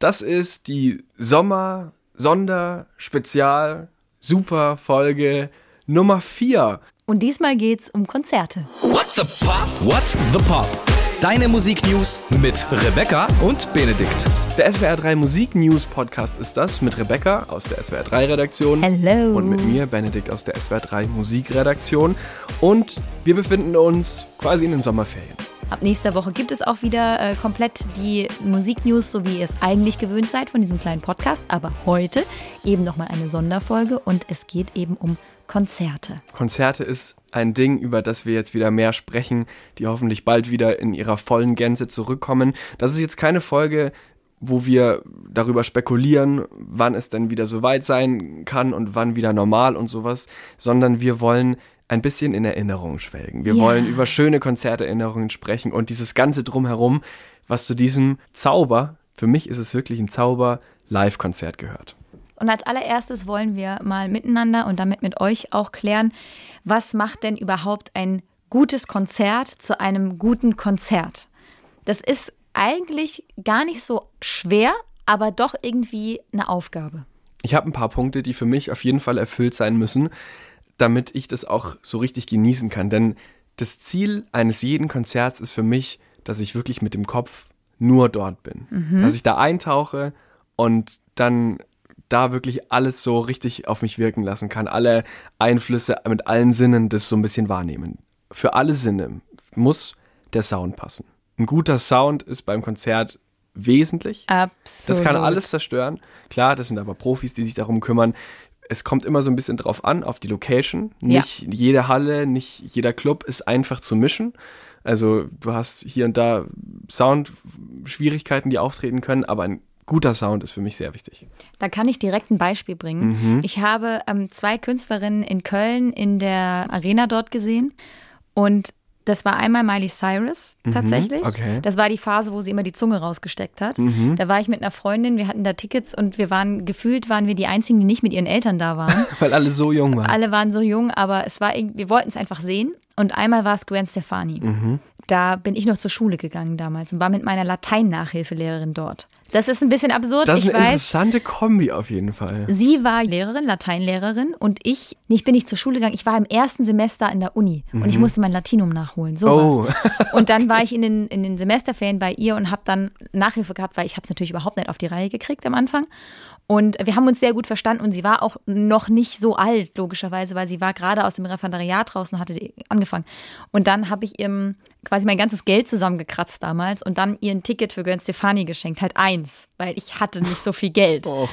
Das ist die Sommer-Sonder-Spezial-Super-Folge Nummer 4. Und diesmal geht's um Konzerte. What the Pop? What the Pop? Deine Musiknews mit Rebecca und Benedikt. Der SWR 3 Musik News Podcast ist das mit Rebecca aus der SWR 3 Redaktion. Hello. Und mit mir, Benedikt aus der SWR 3 Musikredaktion. Und wir befinden uns quasi in den Sommerferien. Ab nächster Woche gibt es auch wieder äh, komplett die Musiknews, so wie ihr es eigentlich gewöhnt seid von diesem kleinen Podcast. Aber heute eben nochmal eine Sonderfolge und es geht eben um Konzerte. Konzerte ist ein Ding, über das wir jetzt wieder mehr sprechen, die hoffentlich bald wieder in ihrer vollen Gänze zurückkommen. Das ist jetzt keine Folge, wo wir darüber spekulieren, wann es denn wieder soweit sein kann und wann wieder normal und sowas, sondern wir wollen ein bisschen in Erinnerung schwelgen. Wir Ja. wollen über schöne Konzerterinnerungen sprechen und dieses ganze drumherum, was zu diesem Zauber, für mich ist es wirklich ein Zauber, Live-Konzert gehört. Und als allererstes wollen wir mal miteinander und damit mit euch auch klären, was macht denn überhaupt ein gutes Konzert zu einem guten Konzert? Das ist eigentlich gar nicht so schwer, aber doch irgendwie eine Aufgabe. Ich habe ein paar Punkte, die für mich auf jeden Fall erfüllt sein müssen, damit ich das auch so richtig genießen kann. Denn das Ziel eines jeden Konzerts ist für mich, dass ich wirklich mit dem Kopf nur dort bin. Dass ich da eintauche und dann da wirklich alles so richtig auf mich wirken lassen kann. Alle Einflüsse mit allen Sinnen das so ein bisschen wahrnehmen. Für alle Sinne muss der Sound passen. Ein guter Sound ist beim Konzert wesentlich. Absolut. Das kann alles zerstören. Klar, das sind aber Profis, die sich darum kümmern. Es kommt immer so ein bisschen drauf an, auf die Location. Ja. Nicht jede Halle, nicht jeder Club ist einfach zu mischen. Also du hast hier und da Sound-Schwierigkeiten, die auftreten können, aber ein guter Sound ist für mich sehr wichtig. Da kann ich direkt ein Beispiel bringen. Ich habe ähm, zwei Künstlerinnen in Köln in der Arena dort gesehen und das war einmal Miley Cyrus tatsächlich. okay. Das war die Phase, wo sie immer die Zunge rausgesteckt hat. Da war ich mit einer Freundin, wir hatten da Tickets und wir waren gefühlt waren wir die einzigen, die nicht mit ihren Eltern da waren. Weil alle so jung waren. Alle waren so jung, aber es war irgendwie, wir wollten es einfach sehen. Und einmal war es Gwen Stefani. Mhm. Da bin ich noch zur Schule gegangen damals und war mit meiner Latein-Nachhilfelehrerin dort. Das ist ein bisschen absurd, Das ist ich eine weiß. interessante Kombi auf jeden Fall. Sie war Lehrerin, Lateinlehrerin und ich, ich bin nicht zur Schule gegangen, ich war im ersten Semester in der Uni und ich musste mein Latinum nachholen. Mhm. Oh. Und dann war ich in den, in den Semesterferien bei ihr und habe dann Nachhilfe gehabt, weil ich habe es natürlich überhaupt nicht auf die Reihe gekriegt am Anfang. Und wir haben uns sehr gut verstanden und sie war auch noch nicht so alt, logischerweise, weil sie war gerade aus dem Referendariat draußen und hatte angefangen. Und dann habe ich ihr quasi mein ganzes Geld zusammengekratzt damals und dann ihr ein Ticket für Gwen Stefani geschenkt, halt eins, weil ich hatte nicht so viel Geld. Och.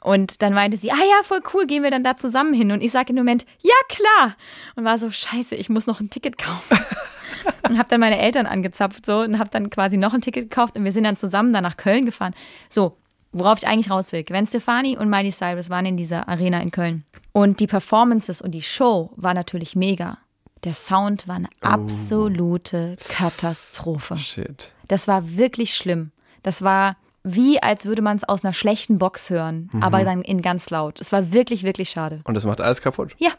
Und dann meinte sie, ah ja, voll cool, gehen wir dann da zusammen hin. Und ich sage im Moment, ja klar. Und war so, scheiße, ich muss noch ein Ticket kaufen. und habe dann meine Eltern angezapft so und habe dann quasi noch ein Ticket gekauft und wir sind dann zusammen dann nach Köln gefahren. So, worauf ich eigentlich raus will. Gwen Stefani und Miley Cyrus waren in dieser Arena in Köln. Und die Performances und die Show war natürlich mega. Der Sound war eine absolute Katastrophe. Shit. Das war wirklich schlimm. Das war wie, als würde man es aus einer schlechten Box hören, aber dann in ganz laut. Es war wirklich, wirklich schade. Und das macht alles kaputt. Ja,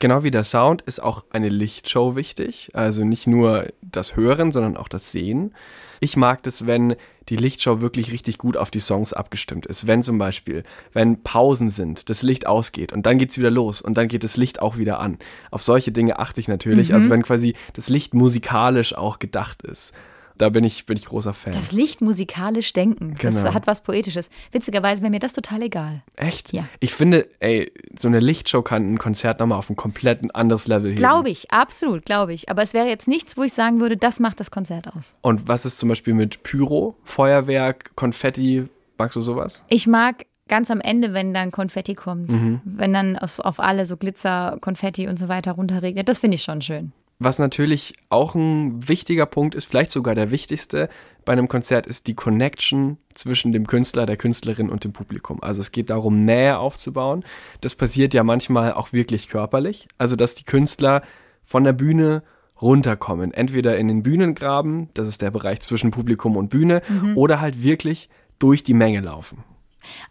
Genau wie der Sound ist auch eine Lichtshow wichtig. Also nicht nur das Hören, sondern auch das Sehen. Ich mag das, wenn die Lichtshow wirklich richtig gut auf die Songs abgestimmt ist. Wenn zum Beispiel, wenn Pausen sind, das Licht ausgeht und dann geht's wieder los und dann geht das Licht auch wieder an. Auf solche Dinge achte ich natürlich. Also wenn quasi das Licht musikalisch auch gedacht ist. Da bin ich, bin ich großer Fan. das Licht musikalisch denken, das Genau. hat was Poetisches. Witzigerweise wäre mir das total egal. Echt? Ja. Ich finde, ey, so eine Lichtshow kann ein Konzert nochmal auf ein komplett anderes Level heben. Glaube ich, absolut, glaube ich. Aber es wäre jetzt nichts, wo ich sagen würde, das macht das Konzert aus. Und was ist zum Beispiel mit Pyro, Feuerwerk, Konfetti? Magst du sowas? Ich mag ganz am Ende, wenn dann Konfetti kommt, wenn dann auf, auf alle so Glitzer, Konfetti und so weiter runterregnet, das finde ich schon schön. Was natürlich auch ein wichtiger Punkt ist, vielleicht sogar der wichtigste bei einem Konzert, ist die Connection zwischen dem Künstler, der Künstlerin und dem Publikum. Also es geht darum, Nähe aufzubauen. Das passiert ja manchmal auch wirklich körperlich. Also dass die Künstler von der Bühne runterkommen. Entweder in den Bühnengraben, das ist der Bereich zwischen Publikum und Bühne, oder halt wirklich durch die Menge laufen.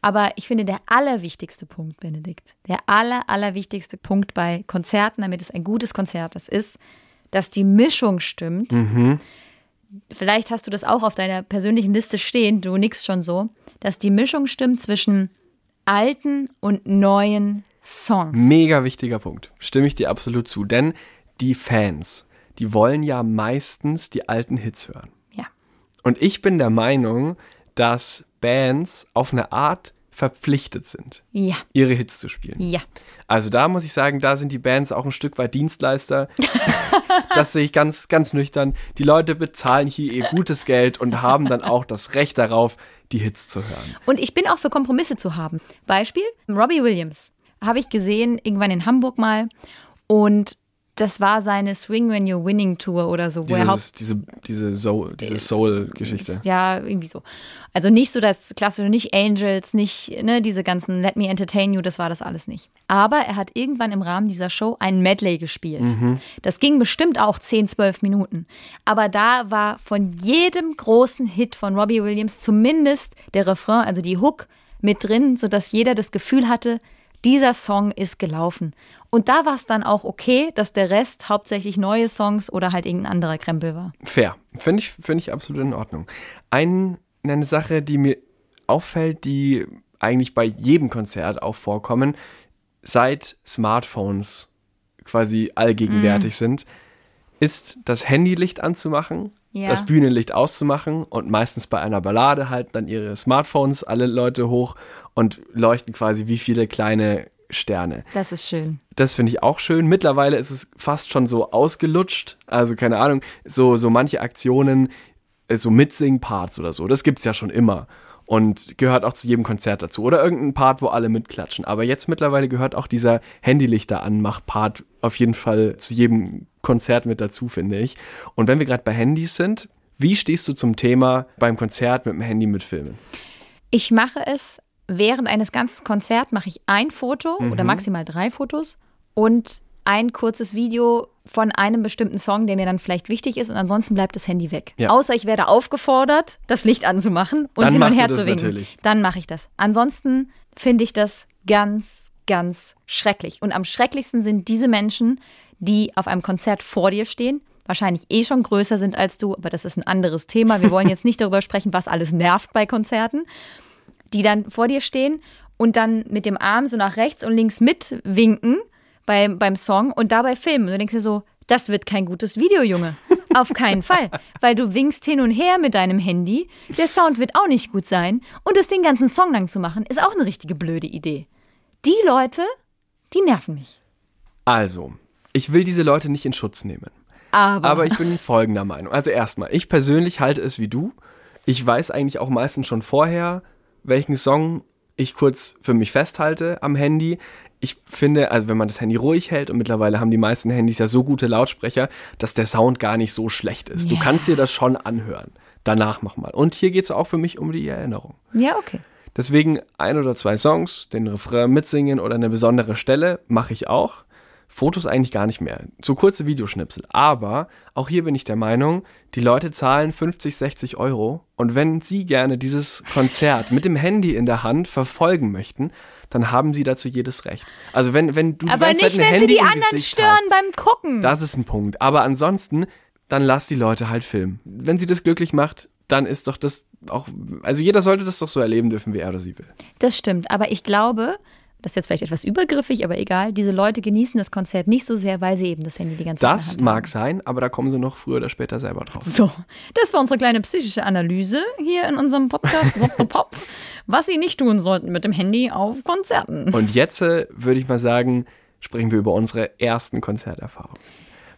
Aber ich finde, der allerwichtigste Punkt, Benedikt, der aller, allerwichtigste Punkt bei Konzerten, damit es ein gutes Konzert ist, ist, dass die Mischung stimmt. Vielleicht hast du das auch auf deiner persönlichen Liste stehen, du nix schon so, dass die Mischung stimmt zwischen alten und neuen Songs. Mega wichtiger Punkt. Stimme ich dir absolut zu. Denn die Fans, die wollen ja meistens die alten Hits hören. Ja. Und ich bin der Meinung, dass Bands auf eine Art verpflichtet sind, Ja. ihre Hits zu spielen. Ja. Also da muss ich sagen, da sind die Bands auch ein Stück weit Dienstleister. das sehe ich ganz, ganz nüchtern. Die Leute bezahlen hier ihr gutes Geld und haben dann auch das Recht darauf, die Hits zu hören. Und ich bin auch für Kompromisse zu haben. Beispiel, Robbie Williams habe ich gesehen, irgendwann in Hamburg mal. Und das war seine Swing When You're Winning Tour oder so, wo er Dieses, diese diese Soul- diese Soul-Geschichte. Ja, irgendwie so. Also nicht so das klassische, nicht Angels, nicht ne, diese ganzen Let Me Entertain You, das war das alles nicht. Aber er hat irgendwann im Rahmen dieser Show ein Medley gespielt. Das ging bestimmt auch 10, 12 Minuten. Aber da war von jedem großen Hit von Robbie Williams zumindest der Refrain, also die Hook, mit drin, sodass jeder das Gefühl hatte, dieser Song ist gelaufen. Und da war es dann auch okay, dass der Rest hauptsächlich neue Songs oder halt irgendein anderer Krempel war. Fair. Finde ich, finde ich absolut in Ordnung. Ein, eine Sache, die mir auffällt, die eigentlich bei jedem Konzert auch vorkommen, seit Smartphones quasi allgegenwärtig sind, ist das Handylicht anzumachen, Ja. das Bühnenlicht auszumachen und meistens bei einer Ballade halten dann ihre Smartphones alle Leute hoch und leuchten quasi wie viele kleine Sterne. Das ist schön. Das finde ich auch schön. Mittlerweile ist es fast schon so ausgelutscht. Also keine Ahnung, so, so manche Aktionen, äh, so Mitsing-Parts oder so, das gibt es ja schon immer. Und gehört auch zu jedem Konzert dazu. Oder irgendein Part, wo alle mitklatschen. Aber jetzt mittlerweile gehört auch dieser Handylichter-Anmach-Part auf jeden Fall zu jedem Konzert mit dazu, finde ich. Und wenn wir gerade bei Handys sind, wie stehst du zum Thema beim Konzert mit dem Handy mitfilmen? Ich mache es während eines ganzen Konzerts, mache ich ein Foto oder Mhm. maximal drei Fotos und ein kurzes Video von einem bestimmten Song, der mir dann vielleicht wichtig ist und ansonsten bleibt das Handy weg. Ja. Außer ich werde aufgefordert, das Licht anzumachen und Dann hin und her zu winken. natürlich. Dann mache ich das. Ansonsten finde ich das ganz, ganz schrecklich. Und am schrecklichsten sind diese Menschen, die auf einem Konzert vor dir stehen, wahrscheinlich eh schon größer sind als du, aber das ist ein anderes Thema. Wir wollen jetzt nicht darüber sprechen, was alles nervt bei Konzerten die dann vor dir stehen und dann mit dem Arm so nach rechts und links mitwinken beim, beim Song und dabei filmen. Und du denkst dir so, das wird kein gutes Video, Junge. Auf keinen Fall. Weil du winkst hin und her mit deinem Handy. Der Sound wird auch nicht gut sein. Und das den ganzen Song lang zu machen, ist auch eine richtige blöde Idee. Die Leute, die nerven mich. Also, ich will diese Leute nicht in Schutz nehmen. Aber, Aber ich bin folgender Meinung. Also erstmal, ich persönlich halte es wie du. Ich weiß eigentlich auch meistens schon vorher, welchen Song ich kurz für mich festhalte am Handy. Ich finde, also wenn man das Handy ruhig hält und mittlerweile haben die meisten Handys ja so gute Lautsprecher, dass der Sound gar nicht so schlecht ist. Du Ja. kannst dir das schon anhören. Danach nochmal. Und hier geht es auch für mich um die Erinnerung. ja, okay. Deswegen ein oder zwei Songs, den Refrain mitsingen oder eine besondere Stelle mache ich auch. Fotos eigentlich gar nicht mehr. So kurze Videoschnipsel. Aber auch hier bin ich der Meinung, die Leute zahlen 50, 60 Euro. Und wenn sie gerne dieses Konzert mit dem Handy in der Hand verfolgen möchten, dann haben sie dazu jedes Recht. Also wenn, wenn du die Aber ganze nicht, Zeit ein wenn sie Handy die im anderen Gesicht stören hast, beim Gucken. das ist ein Punkt. Aber ansonsten, dann lass die Leute halt filmen. Wenn sie das glücklich macht, dann ist doch das auch, also jeder sollte das doch so erleben dürfen, wie er oder sie will. Das stimmt, aber ich glaube, das ist jetzt vielleicht etwas übergriffig, aber egal, diese Leute genießen das Konzert nicht so sehr, weil sie eben das Handy die ganze Zeit Das mag haben. sein, aber da kommen sie noch früher oder später selber drauf. So, das war unsere kleine psychische Analyse hier in unserem Podcast What the Pop, was sie nicht tun sollten mit dem Handy auf Konzerten. Und jetzt äh, würde ich mal sagen, sprechen wir über unsere ersten Konzerterfahrungen.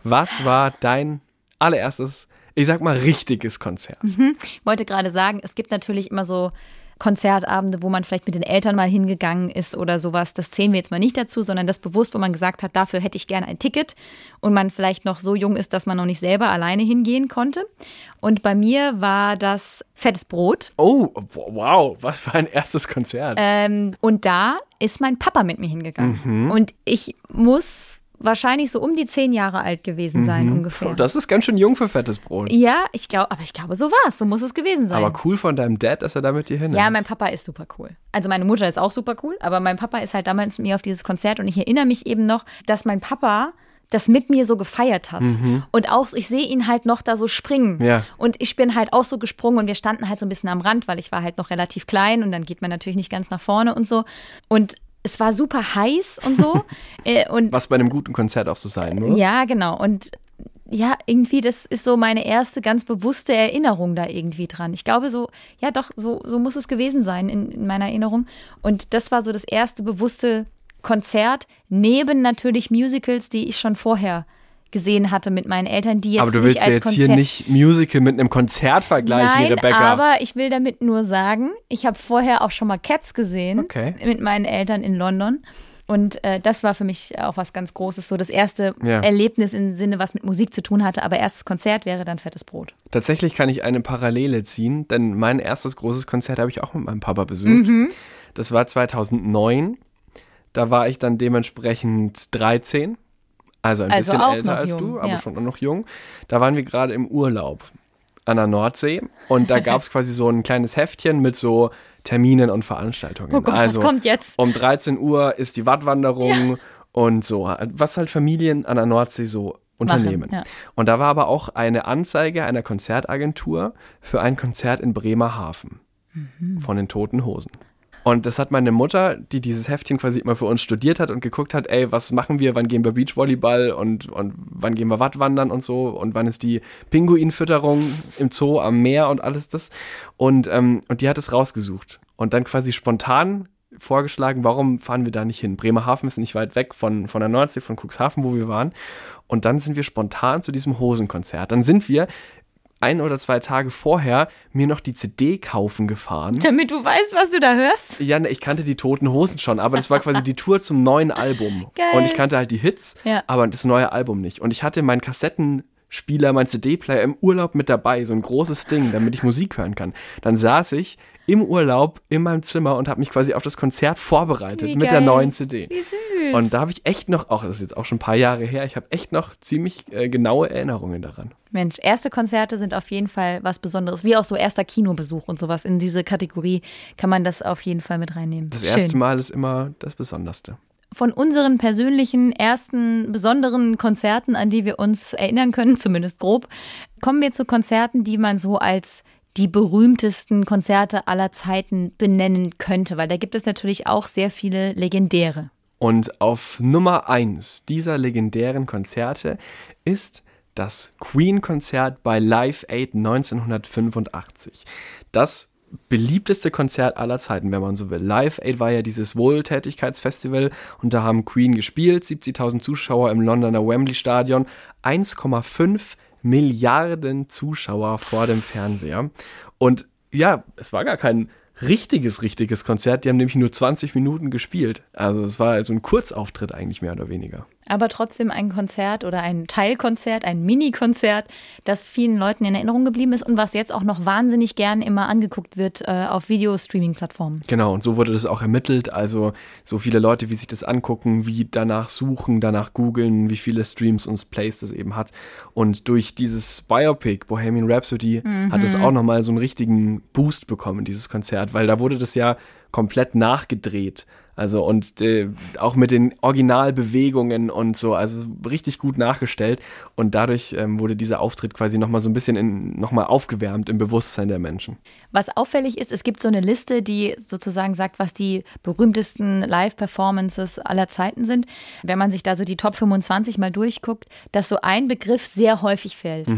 Was war dein allererstes, ich sag mal, richtiges Konzert? Ich wollte gerade sagen, es gibt natürlich immer so Konzertabende, wo man vielleicht mit den Eltern mal hingegangen ist oder sowas. Das zählen wir jetzt mal nicht dazu, sondern das bewusst, wo man gesagt hat, dafür hätte ich gerne ein Ticket und man vielleicht noch so jung ist, dass man noch nicht selber alleine hingehen konnte. Und bei mir war das Fettes Brot. Oh, wow, was für ein erstes Konzert. Ähm, und da ist mein Papa mit mir hingegangen. Und ich muss wahrscheinlich so um die zehn Jahre alt gewesen sein ungefähr. Oh, das ist ganz schön jung für fettes Brot. ja, ich glaube, aber ich glaube, so war es. So muss es gewesen sein. Aber cool von deinem Dad, dass er da mit dir hin Ja, ist. mein Papa ist super cool. Also meine Mutter ist auch super cool, aber mein Papa ist halt damals mit mir auf dieses Konzert und ich erinnere mich eben noch, dass mein Papa das mit mir so gefeiert hat. Und auch, ich sehe ihn halt noch da so springen. Ja. Und ich bin halt auch so gesprungen und wir standen halt so ein bisschen am Rand, weil ich war halt noch relativ klein und dann geht man natürlich nicht ganz nach vorne und so. Und es war super heiß und so. Äh, und Was bei einem guten Konzert auch so sein muss. ja, genau. Und ja, irgendwie, das ist so meine erste ganz bewusste Erinnerung da irgendwie dran. Ich glaube so, ja doch, so, so muss es gewesen sein in, in meiner Erinnerung. Und das war so das erste bewusste Konzert, neben natürlich Musicals, die ich schon vorher gesehen hatte mit meinen Eltern, die jetzt Aber du willst ja jetzt Konzert hier nicht Musical mit einem Konzert vergleichen, Nein, Rebecca. aber ich will damit nur sagen, ich habe vorher auch schon mal Cats gesehen Okay. mit meinen Eltern in London. Und äh, das war für mich auch was ganz Großes. So das erste Ja. Erlebnis im Sinne, was mit Musik zu tun hatte. Aber erstes Konzert wäre dann Fettes Brot. Tatsächlich kann ich eine Parallele ziehen, denn mein erstes großes Konzert habe ich auch mit meinem Papa besucht. Mhm. Das war 2009. Da war ich dann dementsprechend 13, also ein Also bisschen älter als jung, du, aber ja. schon noch jung. Da waren wir gerade im Urlaub an der Nordsee und da gab es quasi so ein kleines Heftchen mit so Terminen und Veranstaltungen. Oh Gott, also was kommt jetzt? um 13 Uhr ist die Wattwanderung und so, was halt Familien an der Nordsee so unternehmen. ja. Und da war aber auch eine Anzeige einer Konzertagentur für ein Konzert in Bremerhaven Mhm. von den Toten Hosen. Und das hat meine Mutter, die dieses Heftchen quasi immer für uns studiert hat und geguckt hat, ey, was machen wir, wann gehen wir Beachvolleyball und, und wann gehen wir Wattwandern und so und wann ist die Pinguinfütterung im Zoo am Meer und alles das. Und, ähm, und die hat es rausgesucht und dann quasi spontan vorgeschlagen, warum fahren wir da nicht hin? Bremerhaven ist nicht weit weg von, von der Nordsee, von Cuxhaven, wo wir waren. Und dann sind wir spontan zu diesem Hosenkonzert. Dann sind wir ein oder zwei Tage vorher mir noch die CD kaufen gefahren. Damit du weißt, was du da hörst. Ja, ne, ich kannte die Toten Hosen schon, aber das war quasi die Tour zum neuen Album. Geil. Und ich kannte halt die Hits, Ja. aber das neue Album nicht. Und ich hatte meinen Kassettenspieler, mein CD-Player im Urlaub mit dabei, so ein großes Ding, damit ich Musik hören kann. Dann saß ich im Urlaub in meinem Zimmer und habe mich quasi auf das Konzert vorbereitet mit der neuen CD. Wie süß. Und da habe ich echt noch, auch das ist jetzt auch schon ein paar Jahre her, ich habe echt noch ziemlich äh, genaue Erinnerungen daran. Mensch, erste Konzerte sind auf jeden Fall was Besonderes. Wie auch so erster Kinobesuch und sowas. In diese Kategorie kann man das auf jeden Fall mit reinnehmen. Das Schön. erste Mal ist immer das Besonderste. von unseren persönlichen ersten besonderen Konzerten, an die wir uns erinnern können, zumindest grob, kommen wir zu Konzerten, die man so als die berühmtesten Konzerte aller Zeiten benennen könnte, weil da gibt es natürlich auch sehr viele legendäre. Und auf Nummer eins dieser legendären Konzerte ist das Queen-Konzert bei Live Aid 1985. Das beliebteste Konzert aller Zeiten, wenn man so will. Live Aid war ja dieses Wohltätigkeitsfestival und da haben Queen gespielt, 70.000 Zuschauer im Londoner Wembley Stadion, 1,5 Milliarden Zuschauer vor dem Fernseher. Und ja, es war gar kein richtiges, richtiges Konzert. Die haben nämlich nur 20 Minuten gespielt. Also es war so ein Kurzauftritt eigentlich mehr oder weniger. Aber trotzdem ein Konzert oder ein Teilkonzert, ein Mini-Konzert, das vielen Leuten in Erinnerung geblieben ist und was jetzt auch noch wahnsinnig gern immer angeguckt wird äh, auf Video-Streaming-Plattformen. Genau, und so wurde das auch ermittelt. Also so viele Leute, wie sich das angucken, wie danach suchen, danach googeln, wie viele Streams und Plays das eben hat. Und durch dieses Biopic, Bohemian Rhapsody, hat es auch nochmal so einen richtigen Boost bekommen, dieses Konzert, weil da wurde das ja komplett nachgedreht. Also und äh, auch mit den Originalbewegungen und so, also richtig gut nachgestellt. Und dadurch ähm, wurde dieser Auftritt quasi nochmal so ein bisschen in, nochmal aufgewärmt im Bewusstsein der Menschen. Was auffällig ist, es gibt so eine Liste, die sozusagen sagt, was die berühmtesten Live-Performances aller Zeiten sind. Wenn man sich da so die Top 25 mal durchguckt, dass so ein Begriff sehr häufig fällt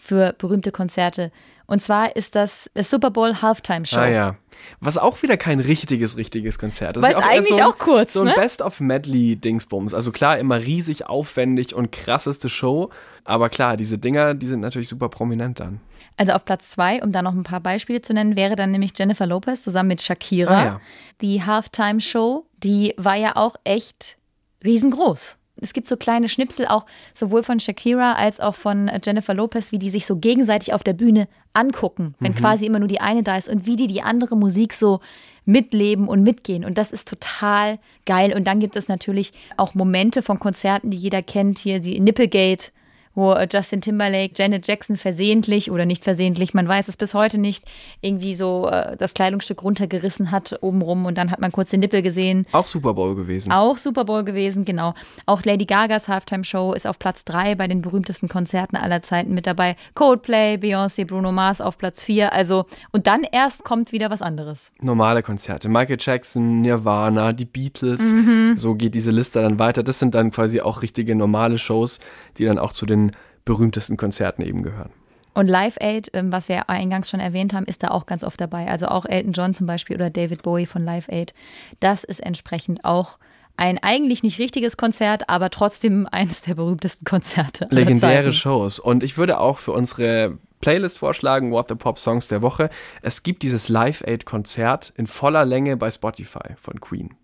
für berühmte Konzerte. Und zwar ist das Super Bowl Halftime Show. Ah ja. Was auch wieder kein richtiges, richtiges Konzert ist. Weil ja eigentlich so ein, auch kurz, So ein ne? Best-of-Medley-Dingsbums. Also klar, immer riesig aufwendig und krasseste Show. Aber klar, diese Dinger, die sind natürlich super prominent dann. Also auf Platz zwei, um da noch ein paar Beispiele zu nennen, wäre dann nämlich Jennifer Lopez zusammen mit Shakira. Ah, ja. Die Halftime Show, die war ja auch echt riesengroß. Es gibt so kleine Schnipsel auch sowohl von Shakira als auch von äh, Jennifer Lopez, wie die sich so gegenseitig auf der Bühne angucken, wenn quasi immer nur die eine da ist und wie die die andere Musik so mitleben und mitgehen. Und das ist total geil. Und dann gibt es natürlich auch Momente von Konzerten, die jeder kennt, hier die Nipplegate wo äh, Justin Timberlake Janet Jackson versehentlich oder nicht versehentlich, man weiß es bis heute nicht, irgendwie so äh, das Kleidungsstück runtergerissen hat obenrum und dann hat man kurz den Nippel gesehen. Auch Super Bowl gewesen. Auch Super Bowl gewesen, genau. Auch Lady Gagas Halftime Show ist auf Platz drei bei den berühmtesten Konzerten aller Zeiten mit dabei. Coldplay, Beyoncé, Bruno Mars auf Platz vier. Also, und dann erst kommt wieder was anderes. Normale Konzerte. Michael Jackson, Nirvana, die Beatles. So geht diese Liste dann weiter. Das sind dann quasi auch richtige normale Shows, die dann auch zu den berühmtesten Konzerten eben gehören. Und Live Aid, ähm, was wir eingangs schon erwähnt haben, ist da auch ganz oft dabei. Also auch Elton John zum Beispiel oder David Bowie von Live Aid. Das ist entsprechend auch ein eigentlich nicht richtiges Konzert, aber trotzdem eines der berühmtesten Konzerte. Legendäre. Shows. Und ich würde auch für unsere Playlist vorschlagen, What the Pop Songs der Woche. Es gibt dieses Live Aid Konzert in voller Länge bei Spotify von Queen.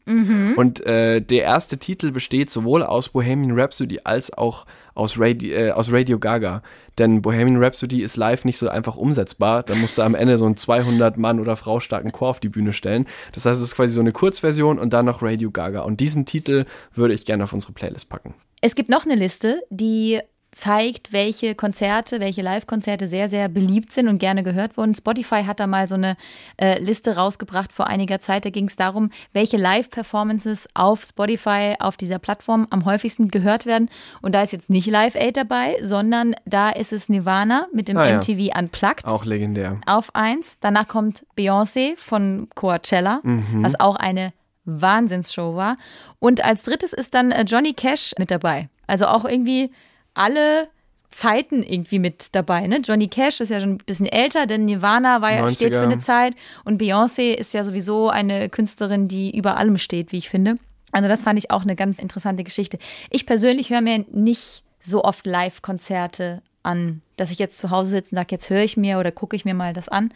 Und äh, der erste Titel besteht sowohl aus Bohemian Rhapsody als auch aus Radio, äh, aus Radio Gaga. Denn Bohemian Rhapsody ist live nicht so einfach umsetzbar. Da musste am Ende so einen 200 Mann oder Frau starken Chor auf die Bühne stellen. Das heißt, es ist quasi so eine Kurzversion und dann noch Radio Gaga. Und diesen Titel würde ich gerne auf unsere Playlist packen. Es gibt noch eine Liste, die zeigt, welche Konzerte, welche Live-Konzerte sehr, sehr beliebt sind und gerne gehört wurden. Spotify hat da mal so eine äh, Liste rausgebracht vor einiger Zeit. Da ging es darum, welche Live-Performances auf Spotify, auf dieser Plattform am häufigsten gehört werden. Und da ist jetzt nicht Live Aid dabei, sondern da ist es Nirvana mit dem Ah, ja. MTV Unplugged Auch legendär. auf eins. Danach kommt Beyoncé von Coachella, was auch eine Wahnsinnsshow war. Und als drittes ist dann äh, Johnny Cash mit dabei. Also auch irgendwie alle Zeiten irgendwie mit dabei. Ne? Johnny Cash ist ja schon ein bisschen älter, denn Nirvana war ja, steht 90er. für eine Zeit und Beyoncé ist ja sowieso eine Künstlerin, die über allem steht, wie ich finde. Also das fand ich auch eine ganz interessante Geschichte. Ich persönlich höre mir nicht so oft Live-Konzerte an, dass ich jetzt zu Hause sitze und sage, jetzt höre ich mir oder gucke ich mir mal das an.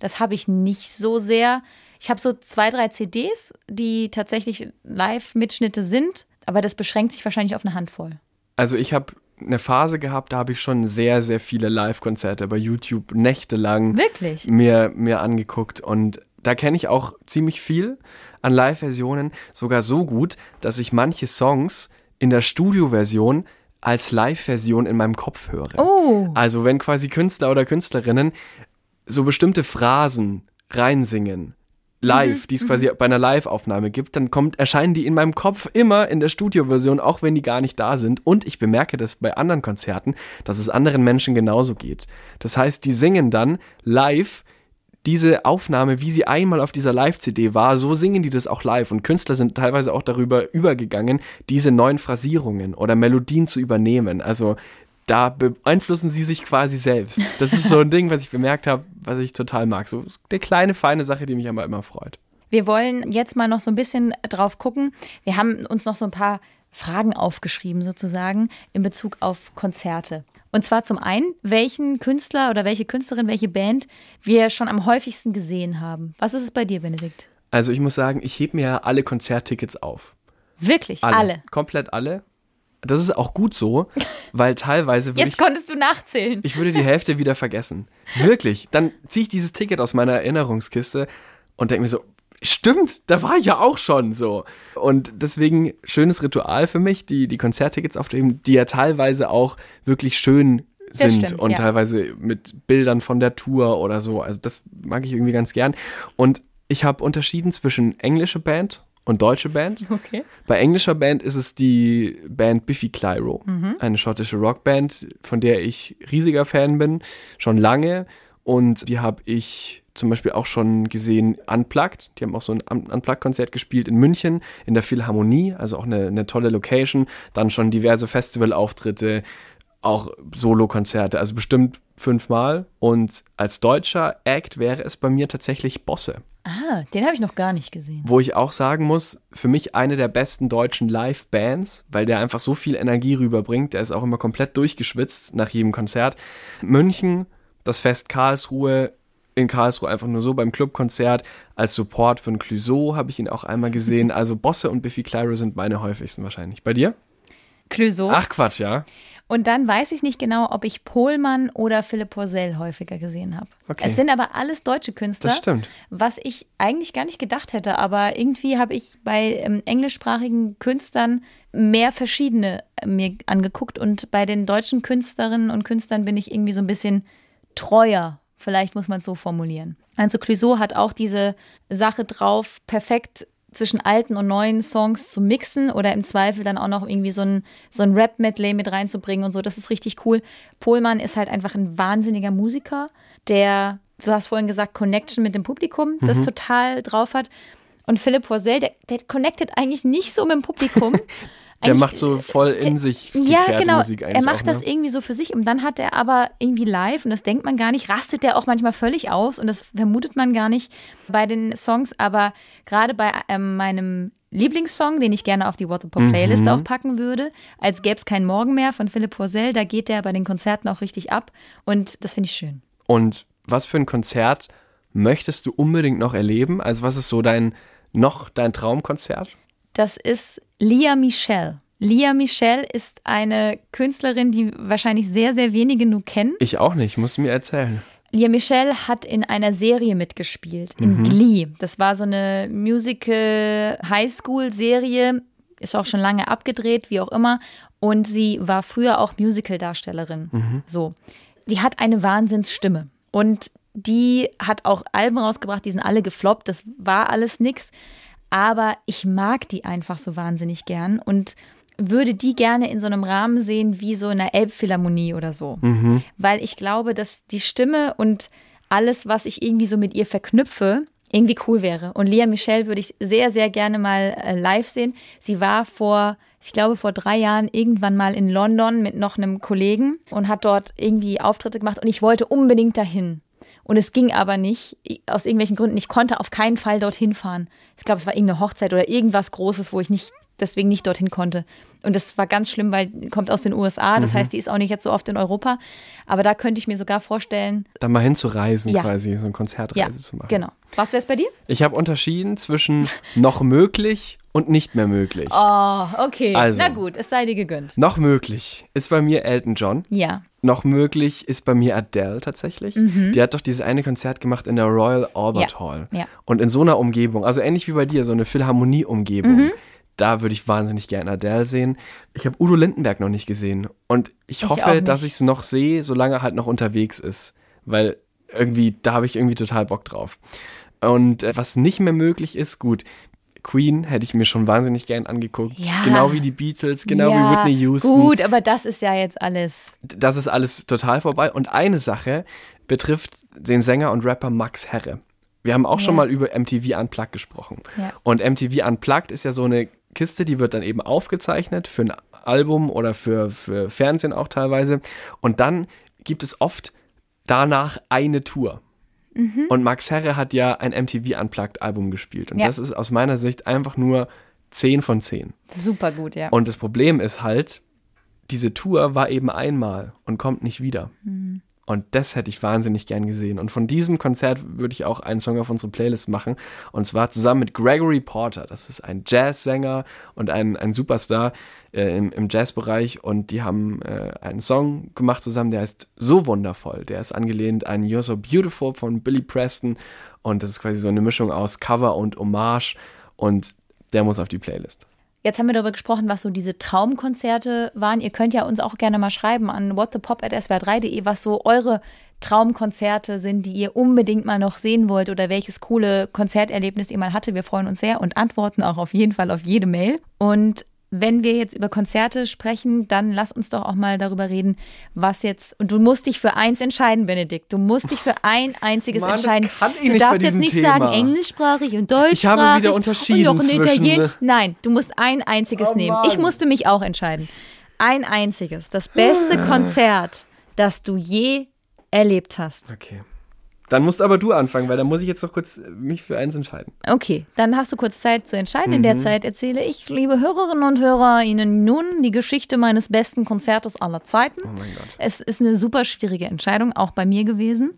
Das habe ich nicht so sehr. Ich habe so zwei, drei CDs, die tatsächlich Live-Mitschnitte sind, aber das beschränkt sich wahrscheinlich auf eine Handvoll. Also ich habe eine Phase gehabt, da habe ich schon sehr, sehr viele Live-Konzerte bei YouTube nächtelang Wirklich? mir, mir angeguckt und da kenne ich auch ziemlich viel an Live-Versionen, sogar so gut, dass ich manche Songs in der Studioversion als Live-Version in meinem Kopf höre. Oh. Also wenn quasi Künstler oder Künstlerinnen so bestimmte Phrasen reinsingen, live, die es quasi bei einer Live-Aufnahme gibt, dann kommt, erscheinen die in meinem Kopf immer in der Studioversion, auch wenn die gar nicht da sind. Und ich bemerke das bei anderen Konzerten, dass es anderen Menschen genauso geht. Das heißt, die singen dann live diese Aufnahme, wie sie einmal auf dieser Live-CD war, so singen die das auch live. Und Künstler sind teilweise auch darüber übergegangen, diese neuen Phrasierungen oder Melodien zu übernehmen. Also da beeinflussen sie sich quasi selbst. Das ist so ein Ding, was ich bemerkt habe, was ich total mag. So eine kleine, feine Sache, die mich aber immer freut. Wir wollen jetzt mal noch so ein bisschen drauf gucken. Wir haben uns noch so ein paar Fragen aufgeschrieben, sozusagen, in Bezug auf Konzerte. Und zwar zum einen, welchen Künstler oder welche Künstlerin, welche Band wir schon am häufigsten gesehen haben. Was ist es bei dir, Benedikt? Also ich muss sagen, ich hebe mir ja alle Konzerttickets auf. Wirklich, alle. Komplett alle. Das ist auch gut so, weil teilweise würde Jetzt ich, konntest du nachzählen. ich würde die Hälfte wieder vergessen. Wirklich. Dann ziehe ich dieses Ticket aus meiner Erinnerungskiste und denke mir so, stimmt, da war ich ja auch schon so. Und deswegen schönes Ritual für mich, die, die Konzerttickets aufzuheben, die ja teilweise auch wirklich schön sind stimmt, und ja. teilweise mit Bildern von der Tour oder so. Also das mag ich irgendwie ganz gern. Und ich habe unterschieden zwischen englische Band und deutsche Band. Okay. Bei englischer Band ist es die Band Biffy Clyro, Mhm. eine schottische Rockband, von der ich riesiger Fan bin, schon lange. Und die habe ich zum Beispiel auch schon gesehen Unplugged. Die haben auch so ein Un- Unplugged-Konzert gespielt in München, in der Philharmonie, also auch eine, eine tolle Location. Dann schon diverse Festivalauftritte, auch Solo-Konzerte, also bestimmt fünfmal. Und als deutscher Act wäre es bei mir tatsächlich Bosse Ah, den habe ich noch gar nicht gesehen. wo ich auch sagen muss, für mich eine der besten deutschen Live-Bands, weil der einfach so viel Energie rüberbringt. Der ist auch immer komplett durchgeschwitzt nach jedem Konzert. München, das Fest Karlsruhe, in Karlsruhe einfach nur so beim Clubkonzert. Als Support von Clouseau habe ich ihn auch einmal gesehen. Also Bosse und Biffy Clyro sind meine häufigsten wahrscheinlich. Bei dir? Clouseau. Ach Quatsch, ja. Und dann weiß ich nicht genau, ob ich Pohlmann oder Philipp Porzell häufiger gesehen habe. Okay. Es sind aber alles deutsche Künstler. Das stimmt. Was ich eigentlich gar nicht gedacht hätte, aber irgendwie habe ich bei ähm, englischsprachigen Künstlern mehr verschiedene äh, mir angeguckt und bei den deutschen Künstlerinnen und Künstlern bin ich irgendwie so ein bisschen treuer. Vielleicht muss man es so formulieren. Also Clouseau hat auch diese Sache drauf, perfekt zwischen alten und neuen Songs zu mixen oder im Zweifel dann auch noch irgendwie so ein, so ein Rap-Medley mit reinzubringen und so. Das ist richtig cool. Pohlmann ist halt einfach ein wahnsinniger Musiker, der, du hast vorhin gesagt, Connection mit dem Publikum, das total drauf hat. Und Philipp Porzell, der, der connectet eigentlich nicht so mit dem Publikum. Der macht so voll in sich die ja, genau. Musik eigentlich er macht auch, ne? das irgendwie so für sich und dann hat er aber irgendwie live, und das denkt man gar nicht, rastet der auch manchmal völlig aus und das vermutet man gar nicht bei den Songs, aber gerade bei ähm, meinem Lieblingssong, den ich gerne auf die What the Pop Playlist Mhm. auch packen würde, als gäbe es keinen Morgen mehr von Philipp Porzell, da geht der bei den Konzerten auch richtig ab und das finde ich schön. Und was für ein Konzert möchtest du unbedingt noch erleben? Also was ist so dein noch dein Traumkonzert? Das ist Lia Michelle. Lia Michelle ist eine Künstlerin, die wahrscheinlich sehr, sehr wenige nur kennen. Ich auch nicht, musst du mir erzählen. Lia Michelle hat in einer Serie mitgespielt, in Glee. Das war so eine Musical-Highschool-Serie, ist auch schon lange abgedreht, wie auch immer. Und sie war früher auch Musical-Darstellerin. So. Die hat eine Wahnsinnsstimme. Und die hat auch Alben rausgebracht, die sind alle gefloppt. Das war alles nix. Aber ich mag die einfach so wahnsinnig gern und würde die gerne in so einem Rahmen sehen wie so in einer Elbphilharmonie oder so. Weil ich glaube, dass die Stimme und alles, was ich irgendwie so mit ihr verknüpfe, irgendwie cool wäre. Und Lea Michelle würde ich sehr, sehr gerne mal äh, live sehen. Sie war vor, ich glaube, vor drei Jahren irgendwann mal in London mit noch einem Kollegen und hat dort irgendwie Auftritte gemacht und ich wollte unbedingt dahin. Und es ging aber nicht, aus irgendwelchen Gründen. Ich konnte auf keinen Fall dorthin fahren. Ich glaube, es war irgendeine Hochzeit oder irgendwas Großes, wo ich nicht, deswegen nicht dorthin konnte. Und das war ganz schlimm, weil kommt aus den USA. Das heißt, die ist auch nicht jetzt so oft in Europa. Aber da könnte ich mir sogar vorstellen, Da mal hinzureisen Ja. quasi, so eine Konzertreise ja, zu machen. genau. Was wäre es bei dir? Ich habe unterschieden zwischen noch möglich und nicht mehr möglich. Oh, okay. Also. Na gut, es sei dir gegönnt. Noch möglich ist bei mir Elton John. Ja. Noch möglich ist bei mir Adele tatsächlich. Die hat doch dieses eine Konzert gemacht in der Royal Albert Mhm. Ja, Hall. ja. Und in so einer Umgebung, also ähnlich wie bei dir, so eine Philharmonie-Umgebung, Mhm. da würde ich wahnsinnig gerne Adele sehen. Ich habe Udo Lindenberg noch nicht gesehen. Und ich Ich hoffe, dass ich es noch sehe, solange er halt noch unterwegs ist. Weil irgendwie, da habe ich irgendwie total Bock drauf. Und äh, was nicht mehr möglich ist, gut, Queen hätte ich mir schon wahnsinnig gern angeguckt. Ja. Genau wie die Beatles, genau ja, wie Whitney Houston Gut, aber das ist ja jetzt alles. das ist alles total vorbei. Und eine Sache betrifft den Sänger und Rapper Max Herre. Wir haben auch schon Ja. mal über MTV Unplugged gesprochen. Und MTV Unplugged ist ja so eine Kiste, die wird dann eben aufgezeichnet für ein Album oder für, für Fernsehen auch teilweise. Und dann gibt es oft danach eine Tour. Mhm. Und Max Herre hat ja ein MTV Unplugged Album gespielt. Und Ja. das ist aus meiner Sicht einfach nur 10 von 10. Super gut, ja. Und das Problem ist halt, diese Tour war eben einmal und kommt nicht wieder. Mhm. Und das hätte ich wahnsinnig gern gesehen. Und von diesem Konzert würde ich auch einen Song auf unsere Playlist machen. Und zwar zusammen mit Gregory Porter. Das ist ein Jazzsänger und ein, ein Superstar äh, im, im Jazzbereich. Und die haben äh, einen Song gemacht zusammen, der heißt So Wundervoll. Der ist angelehnt an You're So Beautiful von Billy Preston. Und das ist quasi so eine Mischung aus Cover und Hommage. Und der muss auf die Playlist. Jetzt haben wir darüber gesprochen, was so diese Traumkonzerte waren. Ihr könnt ja uns auch gerne mal schreiben an whatthepop.swr3.de, was so eure Traumkonzerte sind, die ihr unbedingt mal noch sehen wollt oder welches coole Konzerterlebnis ihr mal hatte. Wir freuen uns sehr und antworten auch auf jeden Fall auf jede Mail. Und wenn wir jetzt über Konzerte sprechen, dann lass uns doch auch mal darüber reden, was jetzt. Und du musst dich für eins entscheiden, Benedikt. Du musst dich für ein einziges Mann, das entscheiden. kann ich du nicht darfst jetzt nicht Thema. sagen englischsprachig und deutschsprachig. Ich habe wieder unterschieden und noch ein ne? Italienisch. Nein, du musst ein einziges Oh nehmen. Ich musste mich auch entscheiden. Ein einziges. Das beste Konzert, das du je erlebt hast. Okay. Dann musst aber du anfangen, weil dann muss ich jetzt noch kurz äh, mich für eins entscheiden. Okay, dann hast du kurz Zeit zu entscheiden. In Mhm. der Zeit erzähle ich, liebe Hörerinnen und Hörer, Ihnen nun die Geschichte meines besten Konzertes aller Zeiten. Oh mein Gott. Es ist eine super schwierige Entscheidung, auch bei mir gewesen.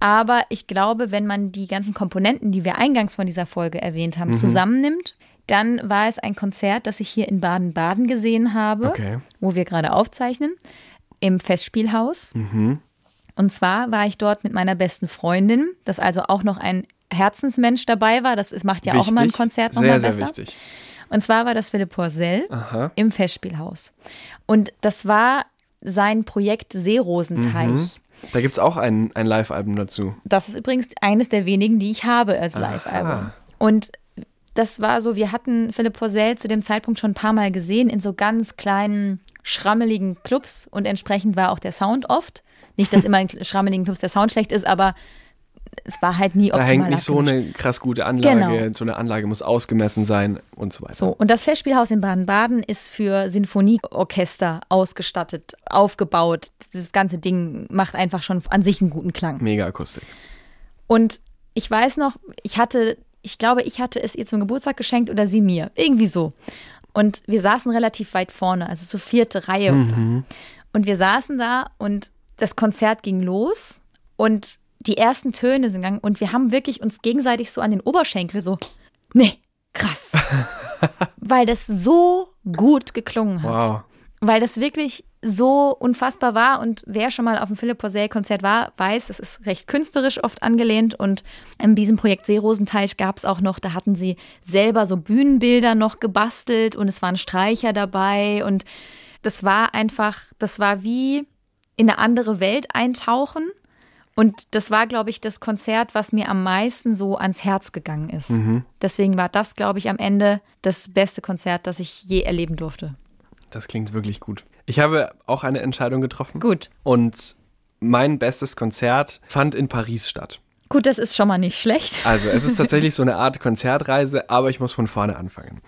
Aber ich glaube, wenn man die ganzen Komponenten, die wir eingangs von dieser Folge erwähnt haben, zusammennimmt, Dann war es ein Konzert, das ich hier in Baden-Baden gesehen habe, Okay. wo wir gerade aufzeichnen, im Festspielhaus. Und zwar war ich dort mit meiner besten Freundin, dass also auch noch ein Herzensmensch dabei war. Das ist, macht ja auch immer ein Wichtig. Konzert Sehr, nochmal sehr besser. wichtig. Und zwar war das Philipp Porzell Aha. im Festspielhaus. Und das war sein Projekt Seerosenteich. Da gibt es auch ein, ein Live-Album dazu. Das ist übrigens eines der wenigen, die ich habe als Live-Album. Und das war so, wir hatten Philipp Porzell zu dem Zeitpunkt schon ein paar Mal gesehen in so ganz kleinen, schrammeligen Clubs und entsprechend war auch der Sound oft. Nicht, dass immer in schrammeligen Clubs der Sound schlecht ist, aber es war halt nie Da optimal hängt nicht so eine krass gute Anlage. Genau. So eine Anlage muss ausgemessen sein und so weiter. So, und das Festspielhaus in Baden-Baden ist für Sinfonieorchester ausgestattet, aufgebaut. Das ganze Ding macht einfach schon an sich einen guten Klang. Mega Akustik. Und ich weiß noch, ich hatte, ich glaube, ich hatte es ihr zum Geburtstag geschenkt oder sie mir. Irgendwie so. Und wir saßen relativ weit vorne, also so vierte Reihe. Und wir saßen da und das Konzert ging los und die ersten Töne sind gegangen und wir haben wirklich uns gegenseitig so an den Oberschenkel so, nee, krass. Weil das so gut geklungen hat Wow. weil das wirklich so unfassbar war und wer schon mal auf dem Philipp Porzell Konzert war, weiß, es ist recht künstlerisch oft angelehnt und in diesem Projekt Seerosenteich gab es auch noch, da hatten sie selber so Bühnenbilder noch gebastelt und es waren Streicher dabei und das war einfach, das war wie in eine andere Welt eintauchen und das war, glaube ich, das Konzert, was mir am meisten so ans Herz gegangen ist. Deswegen war das, glaube ich, am Ende das beste Konzert, das ich je erleben durfte. Das klingt wirklich gut. Ich habe auch eine Entscheidung getroffen. Gut. Und mein bestes Konzert fand in Paris statt. Gut, das ist schon mal nicht schlecht. Also es ist tatsächlich so eine Art Konzertreise, aber ich muss von vorne anfangen.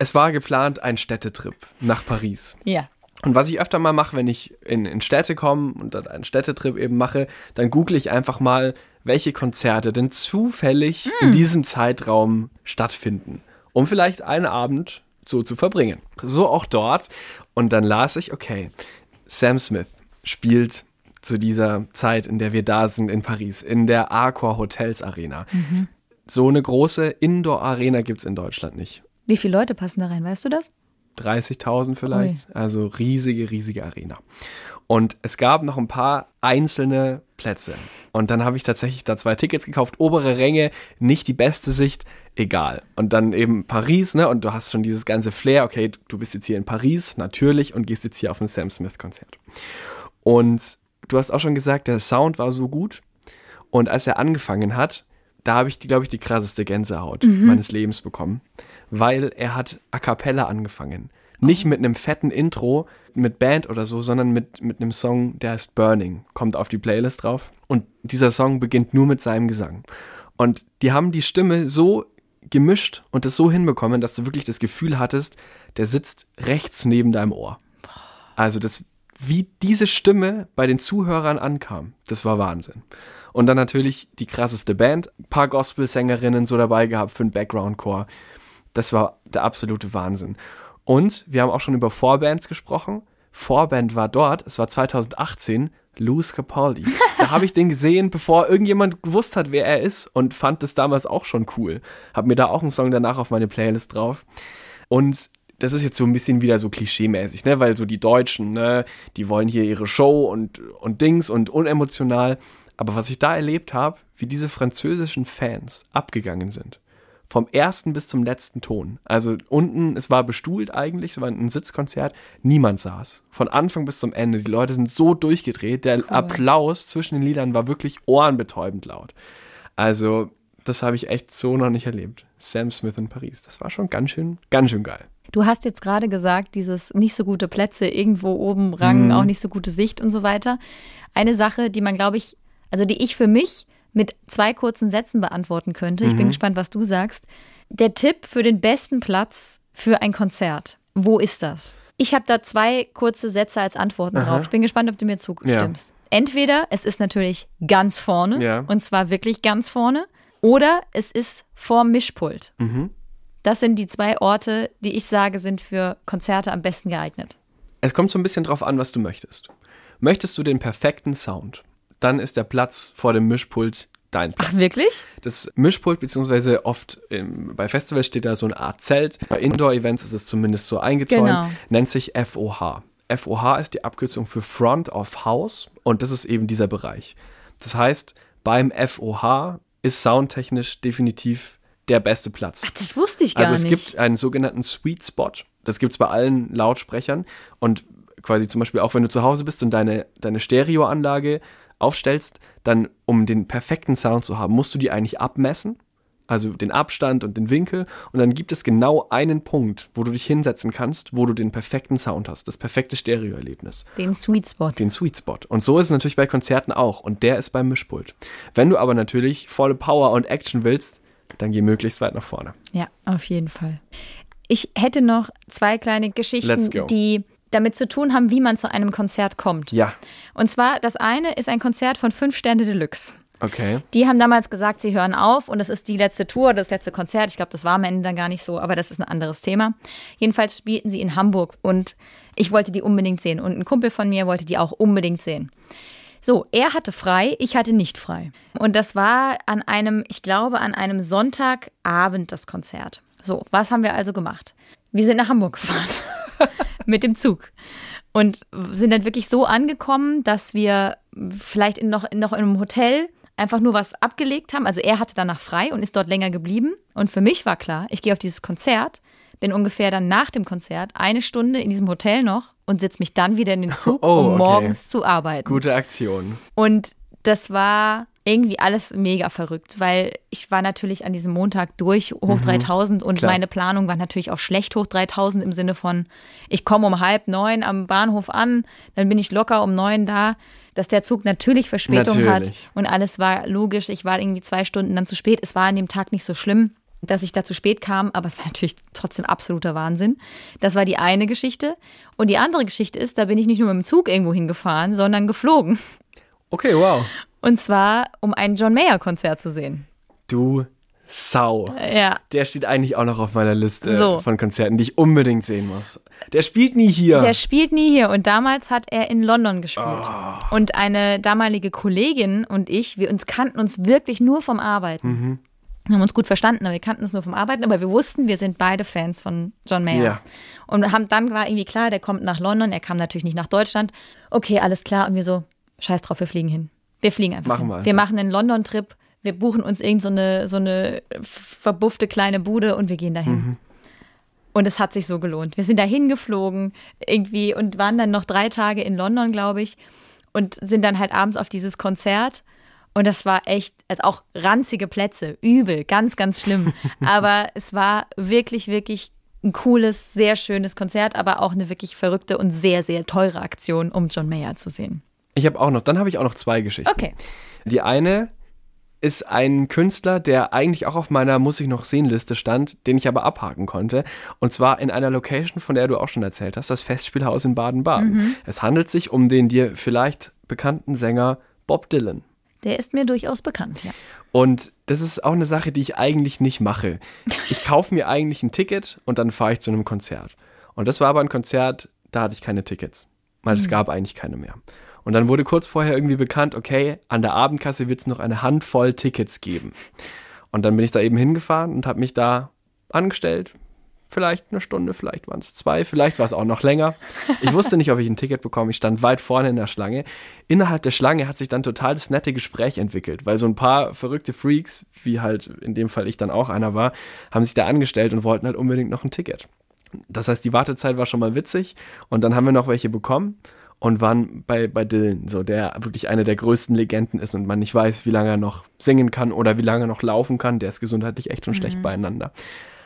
Es war geplant ein Städtetrip nach Paris. Ja. Und was ich öfter mal mache, wenn ich in, in Städte komme und dann einen Städtetrip eben mache, dann google ich einfach mal, welche Konzerte denn zufällig in diesem Zeitraum stattfinden, um vielleicht einen Abend so zu verbringen. So auch dort. Und dann las ich, okay, Sam Smith spielt zu dieser Zeit, in der wir da sind in Paris, in der Accor Hotels Arena. So eine große Indoor-Arena gibt es in Deutschland nicht. Wie viele Leute passen da rein, weißt du das? 30.000 vielleicht. Also riesige, riesige Arena. Und es gab noch ein paar einzelne Plätze. Und dann habe ich tatsächlich da zwei Tickets gekauft. Obere Ränge, nicht die beste Sicht, egal. Und dann eben Paris, ne? Und du hast schon dieses ganze Flair. Okay, du bist jetzt hier in Paris, natürlich, und gehst jetzt hier auf ein Sam Smith-Konzert. Und du hast auch schon gesagt, der Sound war so gut. Und als er angefangen hat, da habe ich, glaube ich, die krasseste Gänsehaut meines Lebens bekommen, weil er hat a cappella angefangen. Nicht mit einem fetten Intro, mit Band oder so, sondern mit, mit einem Song, der heißt Burning, kommt auf die Playlist drauf. Und dieser Song beginnt nur mit seinem Gesang. Und die haben die Stimme so gemischt und das so hinbekommen, dass du wirklich das Gefühl hattest, der sitzt rechts neben deinem Ohr. Also das, wie diese Stimme bei den Zuhörern ankam, das war Wahnsinn. Und dann natürlich die krasseste Band, ein paar Gospel-Sängerinnen so dabei gehabt für den Background-Chor. Das war der absolute Wahnsinn. Und wir haben auch schon über Vorbands gesprochen. Vorband war dort, es war 2018, Louis Capaldi. Da habe ich den gesehen, bevor irgendjemand gewusst hat, wer er ist und fand das damals auch schon cool. Hab mir da auch einen Song danach auf meine Playlist drauf. Und das ist jetzt so ein bisschen wieder so klischeemäßig, ne? Weil so die Deutschen, ne, die wollen hier ihre Show und, und Dings und unemotional. Aber was ich da erlebt habe, wie diese französischen Fans abgegangen sind. Vom ersten bis zum letzten Ton. Also unten, es war bestuhlt eigentlich, es war ein Sitzkonzert, niemand saß. Von Anfang bis zum Ende. Die Leute sind so durchgedreht. Der Applaus zwischen den Liedern war wirklich ohrenbetäubend laut. Also, das habe ich echt so noch nicht erlebt. Sam Smith in Paris. Das war schon ganz schön, ganz schön geil. Du hast jetzt gerade gesagt, dieses nicht so gute Plätze, irgendwo oben Rang, auch nicht so gute Sicht und so weiter. Eine Sache, die man, glaube ich, also die ich für mich mit zwei kurzen Sätzen beantworten könnte. Ich bin gespannt, was du sagst. Der Tipp für den besten Platz für ein Konzert. Wo ist das? Ich habe da zwei kurze Sätze als Antworten drauf. Ich bin gespannt, ob du mir zustimmst. Entweder es ist natürlich ganz vorne, Ja. und zwar wirklich ganz vorne, oder es ist vorm Mischpult. Das sind die zwei Orte, die ich sage, sind für Konzerte am besten geeignet. Es kommt so ein bisschen drauf an, was du möchtest. Möchtest du den perfekten Sound, dann ist der Platz vor dem Mischpult dein Platz. Ach, wirklich? Das Mischpult, beziehungsweise oft im, bei Festivals steht da so eine Art Zelt. Bei Indoor-Events ist es zumindest so eingezäunt. Genau. Nennt sich FOH. FOH ist die Abkürzung für Front of House und das ist eben dieser Bereich. Das heißt, beim FOH ist soundtechnisch definitiv der beste Platz. Ach, das wusste ich gar Also es nicht. gibt einen sogenannten Sweet Spot. Das gibt es bei allen Lautsprechern. Und quasi zum Beispiel auch wenn du zu Hause bist und deine, deine Stereoanlage aufstellst, dann um den perfekten Sound zu haben, musst du die eigentlich abmessen. Also den Abstand und den Winkel. Und dann gibt es genau einen Punkt, wo du dich hinsetzen kannst, wo du den perfekten Sound hast. Das perfekte Stereoerlebnis Den Sweet Spot. den Sweet Spot. Und so ist es natürlich bei Konzerten auch. Und der ist beim Mischpult. Wenn du aber natürlich volle Power und Action willst, dann geh möglichst weit nach vorne. Ja, auf jeden Fall. Ich hätte noch zwei kleine Geschichten, die damit zu tun haben, wie man zu einem Konzert kommt. Ja, Und zwar, das eine ist ein Konzert von Fünf Sterne Deluxe. okay. Die haben damals gesagt, sie hören auf und das ist die letzte Tour, das letzte Konzert. Ich glaube, das war am Ende dann gar nicht so, aber das ist ein anderes Thema. Jedenfalls spielten sie in Hamburg und ich wollte die unbedingt sehen und ein Kumpel von mir wollte die auch unbedingt sehen. So, er hatte frei, ich hatte nicht frei. Und das war an einem, ich glaube, an einem Sonntagabend das Konzert. So, was haben wir also gemacht? Wir sind nach Hamburg gefahren mit dem Zug und sind dann wirklich so angekommen, dass wir vielleicht in noch, noch in einem Hotel einfach nur was abgelegt haben. Also er hatte danach frei und ist dort länger geblieben. Und für mich war klar, ich gehe auf dieses Konzert, bin ungefähr dann nach dem Konzert eine Stunde in diesem Hotel noch und setze mich dann wieder in den Zug, Oh, um okay. morgens zu arbeiten. Gute Aktion. Und das war irgendwie alles mega verrückt, weil ich war natürlich an diesem Montag durch hoch 3000 und klar. meine Planung war natürlich auch schlecht hoch 3000 im Sinne von, ich komme um halb neun am Bahnhof an, dann bin ich locker um neun da, dass der Zug natürlich Verspätung hat Natürlich. und alles war logisch. Ich war irgendwie zwei Stunden dann zu spät. Es war an dem Tag nicht so schlimm, dass ich da zu spät kam, aber es war natürlich trotzdem absoluter Wahnsinn. Das war die eine Geschichte. Und die andere Geschichte ist, da bin ich nicht nur mit dem Zug irgendwo hingefahren, sondern geflogen. Okay, wow. Und zwar, um ein John Mayer-Konzert zu sehen. Du Sau. Ja. Der steht eigentlich auch noch auf meiner Liste So. von Konzerten, die ich unbedingt sehen muss. Der spielt nie hier. Der spielt nie hier und damals hat er in London gespielt. Ah. Und eine damalige Kollegin und ich, wir uns kannten uns wirklich nur vom Arbeiten. Mhm. Wir haben uns gut verstanden, aber wir kannten uns nur vom Arbeiten, aber wir wussten, wir sind beide Fans von John Mayer. Ja. Und haben, dann war irgendwie klar, der kommt nach London, er kam natürlich nicht nach Deutschland. Okay, alles klar. Und wir so, scheiß drauf, wir fliegen hin. Wir fliegen einfach Machen hin. wir einfach. Wir machen einen London-Trip, wir buchen uns irgend so eine, so eine verbuffte kleine Bude und wir gehen dahin. Mhm. Und es hat sich so gelohnt. Wir sind da hingeflogen irgendwie und waren dann noch drei Tage in London, glaube ich, und sind dann halt abends auf dieses Konzert. Und das war echt, also auch ranzige Plätze, übel, ganz, ganz schlimm. Aber es war wirklich, wirklich ein cooles, sehr schönes Konzert, aber auch eine wirklich verrückte und sehr, sehr teure Aktion, um John Mayer zu sehen. Ich habe auch noch, dann habe ich auch noch zwei Geschichten. Okay. Die eine ist ein Künstler, der eigentlich auch auf meiner Muss ich noch sehen Liste stand, den ich aber abhaken konnte. Und zwar in einer Location, von der du auch schon erzählt hast, das Festspielhaus in Baden-Baden. Es handelt sich um den dir vielleicht bekannten Sänger Bob Dylan. Der ist mir durchaus bekannt, ja. Und das ist auch eine Sache, die ich eigentlich nicht mache. Ich kaufe mir eigentlich ein Ticket und dann fahre ich zu einem Konzert. Und das war aber ein Konzert, da hatte ich keine Tickets, weil es gab eigentlich keine mehr. Und dann wurde kurz vorher irgendwie bekannt, okay, an der Abendkasse wird es noch eine Handvoll Tickets geben. Und dann bin ich da eben hingefahren und habe mich da angestellt. Vielleicht eine Stunde, vielleicht waren es zwei, vielleicht war es auch noch länger. Ich wusste nicht, ob ich ein Ticket bekomme. Ich stand weit vorne in der Schlange. Innerhalb der Schlange hat sich dann total das nette Gespräch entwickelt, weil so ein paar verrückte Freaks, wie halt in dem Fall ich dann auch einer war, haben sich da angestellt und wollten halt unbedingt noch ein Ticket. Das heißt, die Wartezeit war schon mal witzig und dann haben wir noch welche bekommen und waren bei, bei Dylan, so der wirklich eine der größten Legenden ist und man nicht weiß, wie lange er noch singen kann oder wie lange er noch laufen kann. Der ist gesundheitlich echt schon schlecht beieinander.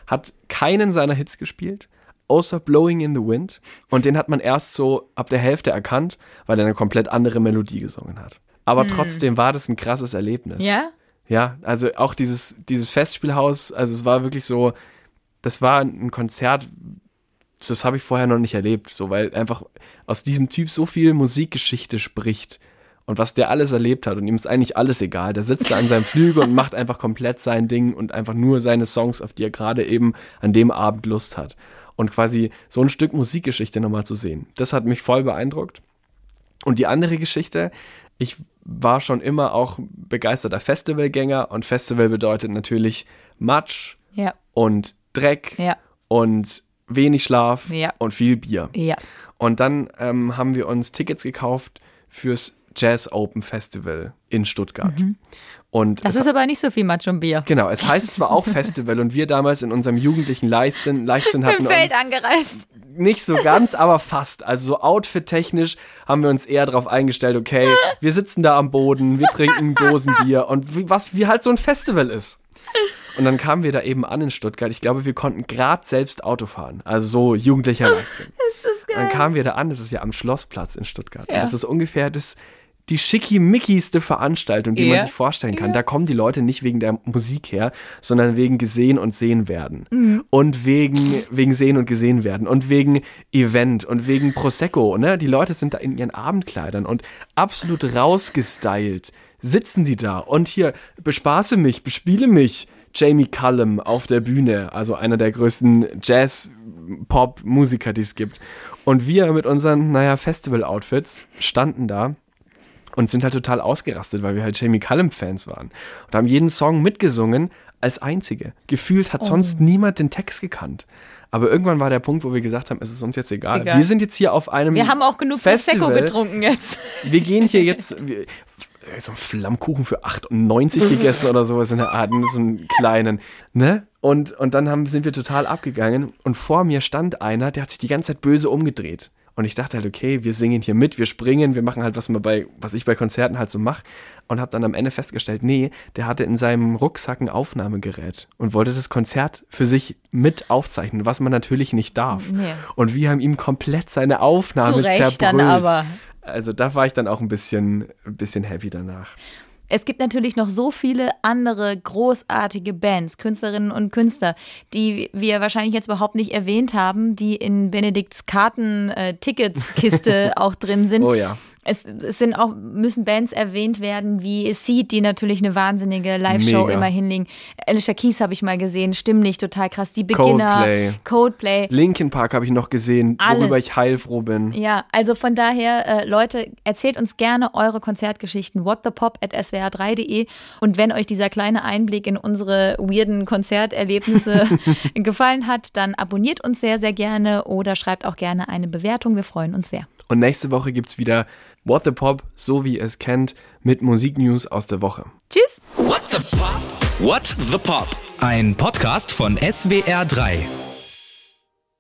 Hat keinen seiner Hits gespielt, außer Blowing in the Wind. Und den hat man erst so ab der Hälfte erkannt, weil er eine komplett andere Melodie gesungen hat. Aber trotzdem war das ein krasses Erlebnis. Ja? Ja, also auch dieses, dieses Festspielhaus, also es war wirklich so, das war ein Konzert, das habe ich vorher noch nicht erlebt, so weil einfach aus diesem Typ so viel Musikgeschichte spricht und was der alles erlebt hat und ihm ist eigentlich alles egal. Der sitzt da an seinem Flügel und macht einfach komplett sein Ding und einfach nur seine Songs, auf die er gerade eben an dem Abend Lust hat. Und quasi so ein Stück Musikgeschichte nochmal zu sehen, das hat mich voll beeindruckt. Und die andere Geschichte, ich war schon immer auch begeisterter Festivalgänger und Festival bedeutet natürlich Matsch Ja, und Dreck ja, und wenig Schlaf Ja. und viel Bier. ja. Und dann ähm, haben wir uns Tickets gekauft fürs Jazz Open Festival in Stuttgart. Und Das ist aber nicht so viel Matsch und Bier. genau, es heißt zwar auch Festival und wir damals in unserem jugendlichen Leichtsinn, Leichtsinn hatten Im uns Zelt angereist. nicht so ganz, aber fast. Also so outfit-technisch haben wir uns eher darauf eingestellt, okay, wir sitzen da am Boden, wir trinken Dosenbier und wie, was wie halt so ein Festival ist. Und dann kamen wir da eben an in Stuttgart. Ich glaube, wir konnten gerade selbst Auto fahren. Also so jugendlicher Leichtsinn. Ist das geil. Und dann kamen wir da an, das ist ja am Schlossplatz in Stuttgart. Ja. Und das ist ungefähr das, die schickimickigste Veranstaltung, die Ja. man sich vorstellen kann. Da kommen die Leute nicht wegen der Musik her, sondern wegen gesehen und sehen werden. Mhm. Und wegen, wegen sehen und gesehen werden. Und wegen Event und wegen Prosecco. Ne? Die Leute sind da in ihren Abendkleidern und absolut rausgestylt. Sitzen die da und hier, bespaße mich, bespiele mich. Jamie Cullum auf der Bühne, also einer der größten Jazz-Pop-Musiker, die es gibt. Und wir mit unseren, naja, Festival-Outfits standen da und sind halt total ausgerastet, weil wir halt Jamie Cullum-Fans waren. Und haben jeden Song mitgesungen als einzige. Gefühlt hat sonst niemand den Text gekannt. Aber irgendwann war der Punkt, wo wir gesagt haben, es ist uns jetzt egal. egal. Wir sind jetzt hier auf einem Wir haben auch genug Festival. Prosecco getrunken jetzt. Wir gehen hier jetzt, so ein Flammkuchen für 98 gegessen oder sowas in der Art, so einen kleinen, ne? Und, und dann haben, sind wir total abgegangen und vor mir stand einer, der hat sich die ganze Zeit böse umgedreht. Und ich dachte halt, okay, wir singen hier mit, wir springen, wir machen halt, was man bei, was ich bei Konzerten halt so mache. Und habe dann am Ende festgestellt, nee, der hatte in seinem Rucksack ein Aufnahmegerät und wollte das Konzert für sich mit aufzeichnen, was man natürlich nicht darf. Nee. Und wir haben ihm komplett seine Aufnahme Zu Recht zerbrüllt. dann aber. Also da war ich dann auch ein bisschen, ein bisschen heavy danach. Es gibt natürlich noch so viele andere großartige Bands, Künstlerinnen und Künstler, die wir wahrscheinlich jetzt überhaupt nicht erwähnt haben, die in Benedikts Karten-Tickets-Kiste auch drin sind. Oh ja. Es, es sind auch, müssen Bands erwähnt werden, wie Seed, die natürlich eine wahnsinnige Live-Show immer hinlegen. Alicia Keys habe ich mal gesehen, stimmlich total krass. Die Beginner, Coldplay. Coldplay. Linkin Park habe ich noch gesehen, Alles. worüber ich heilfroh bin. Ja, also von daher, äh, Leute, erzählt uns gerne eure Konzertgeschichten. Whatthepop at swr3.de. Und wenn euch dieser kleine Einblick in unsere weirden Konzerterlebnisse gefallen hat, dann abonniert uns sehr, sehr gerne oder schreibt auch gerne eine Bewertung. Wir freuen uns sehr. Und nächste Woche gibt es wieder What the Pop, so wie ihr es kennt, mit Musiknews aus der Woche. Tschüss! What the Pop? What the Pop? Ein Podcast von SWR3.